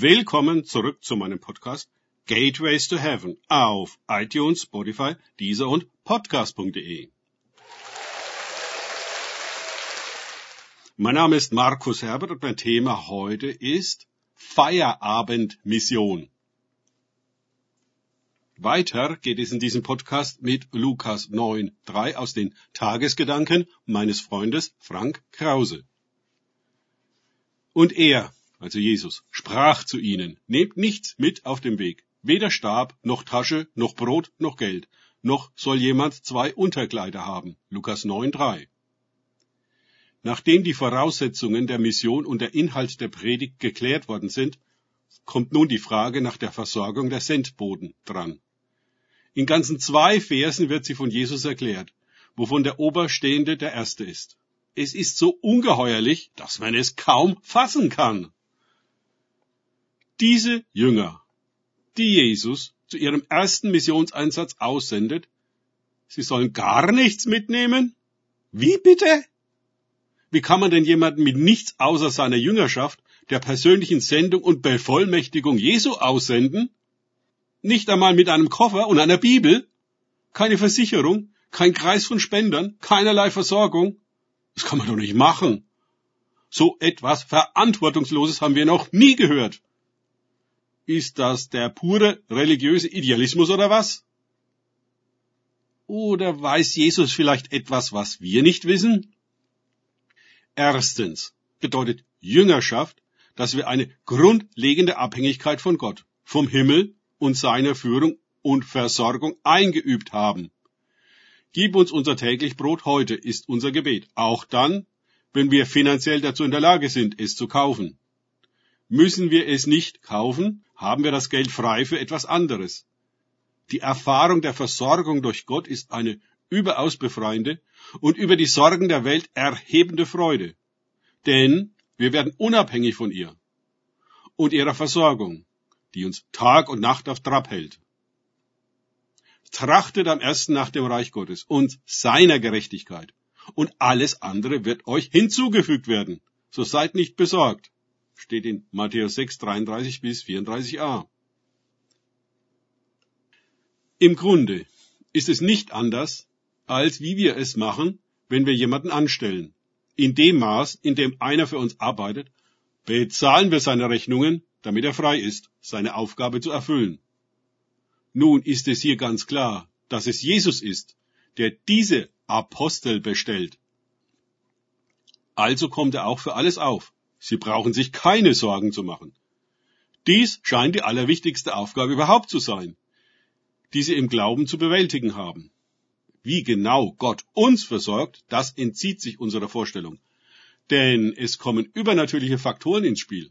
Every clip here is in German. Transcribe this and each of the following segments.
Willkommen zurück zu meinem Podcast Gateways to Heaven auf iTunes, Spotify, Deezer und Podcast.de. Mein Name ist Markus Herbert und mein Thema heute ist Feierabendmission. Weiter geht es in diesem Podcast mit Lukas 9, 3 aus den Tagesgedanken meines Freundes Frank Krause. Und er, also Jesus, sprach zu ihnen, nehmt nichts mit auf dem Weg, weder Stab, noch Tasche, noch Brot, noch Geld, noch soll jemand zwei Unterkleider haben. Lukas 9, 3. Nachdem die Voraussetzungen der Mission und der Inhalt der Predigt geklärt worden sind, kommt nun die Frage nach der Versorgung der Sendboden dran. In ganzen zwei Versen wird sie von Jesus erklärt, wovon der Oberstehende der Erste ist. Es ist so ungeheuerlich, dass man es kaum fassen kann. Diese Jünger, die Jesus zu ihrem ersten Missionseinsatz aussendet, sie sollen gar nichts mitnehmen? Wie bitte? Wie kann man denn jemanden mit nichts außer seiner Jüngerschaft, der persönlichen Sendung und Bevollmächtigung Jesu aussenden? Nicht einmal mit einem Koffer und einer Bibel? Keine Versicherung, kein Kreis von Spendern, keinerlei Versorgung? Das kann man doch nicht machen. So etwas Verantwortungsloses haben wir noch nie gehört. Ist das der pure religiöse Idealismus oder was? Oder weiß Jesus vielleicht etwas, was wir nicht wissen? Erstens bedeutet Jüngerschaft, dass wir eine grundlegende Abhängigkeit von Gott, vom Himmel und seiner Führung und Versorgung eingeübt haben. Gib uns unser täglich Brot heute, ist unser Gebet, auch dann, wenn wir finanziell dazu in der Lage sind, es zu kaufen. Müssen wir es nicht kaufen, haben wir das Geld frei für etwas anderes. Die Erfahrung der Versorgung durch Gott ist eine überaus befreiende und über die Sorgen der Welt erhebende Freude. Denn wir werden unabhängig von ihr und ihrer Versorgung, die uns Tag und Nacht auf Trab hält. Trachtet am ersten nach dem Reich Gottes und seiner Gerechtigkeit, und alles andere wird euch hinzugefügt werden. So seid nicht besorgt. Steht in Matthäus 6, 33 bis 34a. Im Grunde ist es nicht anders, als wie wir es machen, wenn wir jemanden anstellen. In dem Maß, in dem einer für uns arbeitet, bezahlen wir seine Rechnungen, damit er frei ist, seine Aufgabe zu erfüllen. Nun ist es hier ganz klar, dass es Jesus ist, der diese Apostel bestellt. Also kommt er auch für alles auf. Sie brauchen sich keine Sorgen zu machen. Dies scheint die allerwichtigste Aufgabe überhaupt zu sein, die sie im Glauben zu bewältigen haben. Wie genau Gott uns versorgt, das entzieht sich unserer Vorstellung. Denn es kommen übernatürliche Faktoren ins Spiel.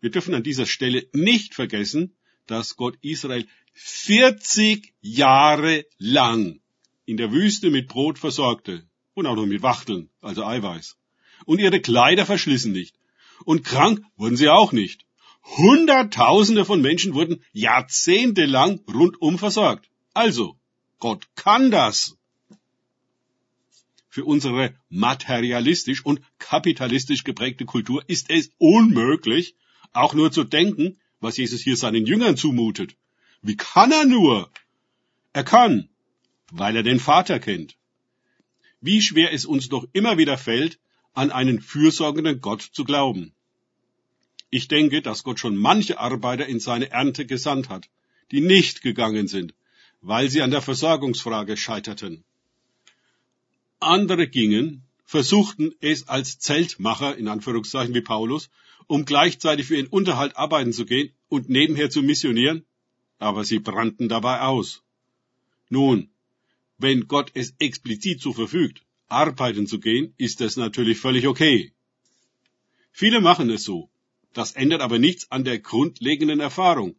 Wir dürfen an dieser Stelle nicht vergessen, dass Gott Israel 40 Jahre lang in der Wüste mit Brot versorgte und auch noch mit Wachteln, also Eiweiß. Und ihre Kleider verschlissen nicht. Und krank wurden sie auch nicht. Hunderttausende von Menschen wurden jahrzehntelang rundum versorgt. Also, Gott kann das. Für unsere materialistisch und kapitalistisch geprägte Kultur ist es unmöglich, auch nur zu denken, was Jesus hier seinen Jüngern zumutet. Wie kann er nur? Er kann, weil er den Vater kennt. Wie schwer es uns doch immer wieder fällt, an einen fürsorgenden Gott zu glauben. Ich denke, dass Gott schon manche Arbeiter in seine Ernte gesandt hat, die nicht gegangen sind, weil sie an der Versorgungsfrage scheiterten. Andere gingen, versuchten es als Zeltmacher, in Anführungszeichen wie Paulus, um gleichzeitig für ihren Unterhalt arbeiten zu gehen und nebenher zu missionieren, aber sie brannten dabei aus. Nun, wenn Gott es explizit so verfügt, arbeiten zu gehen, ist das natürlich völlig okay. Viele machen es so. Das ändert aber nichts an der grundlegenden Erfahrung,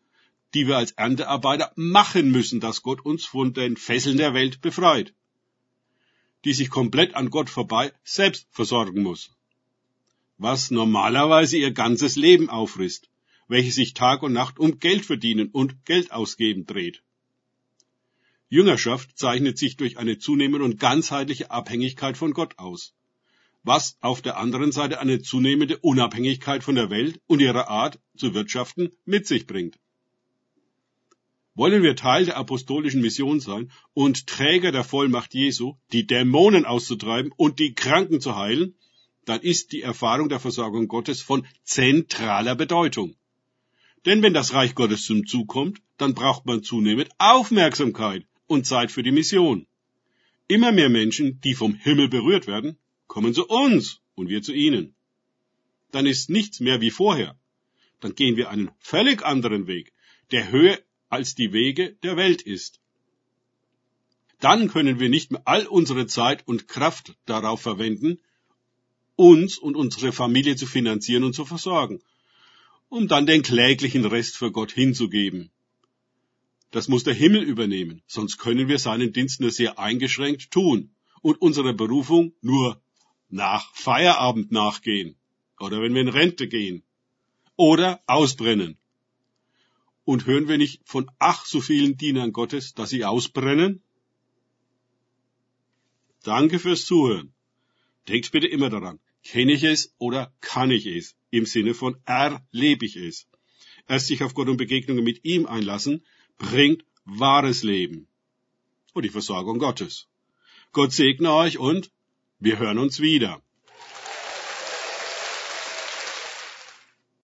die wir als Erntearbeiter machen müssen, dass Gott uns von den Fesseln der Welt befreit, die sich komplett an Gott vorbei selbst versorgen muss, was normalerweise ihr ganzes Leben auffrisst, welches sich Tag und Nacht um Geld verdienen und Geld ausgeben dreht. Jüngerschaft zeichnet sich durch eine zunehmende und ganzheitliche Abhängigkeit von Gott aus. was auf der anderen Seite eine zunehmende Unabhängigkeit von der Welt und ihrer Art zu wirtschaften mit sich bringt. Wollen wir Teil der apostolischen Mission sein und Träger der Vollmacht Jesu, die Dämonen auszutreiben und die Kranken zu heilen, dann ist die Erfahrung der Versorgung Gottes von zentraler Bedeutung. Denn wenn das Reich Gottes zum Zug kommt, dann braucht man zunehmend Aufmerksamkeit und Zeit für die Mission. Immer mehr Menschen, die vom Himmel berührt werden, kommen zu uns und wir zu ihnen. Dann ist nichts mehr wie vorher. Dann gehen wir einen völlig anderen Weg, der höher als die Wege der Welt ist. Dann können wir nicht mehr all unsere Zeit und Kraft darauf verwenden, uns und unsere Familie zu finanzieren und zu versorgen, um dann den kläglichen Rest für Gott hinzugeben. Das muss der Himmel übernehmen, sonst können wir seinen Dienst nur sehr eingeschränkt tun und unserer Berufung nur nach Feierabend nachgehen oder wenn wir in Rente gehen oder ausbrennen. Und hören wir nicht von ach so vielen Dienern Gottes, dass sie ausbrennen? Danke fürs Zuhören. Denkt bitte immer daran, Kenne ich es oder kann ich es? Im Sinne von erlebe ich es. Erst sich auf Gott und Begegnungen mit ihm einlassen, bringt wahres Leben und die Versorgung Gottes. Gott segne euch und wir hören uns wieder.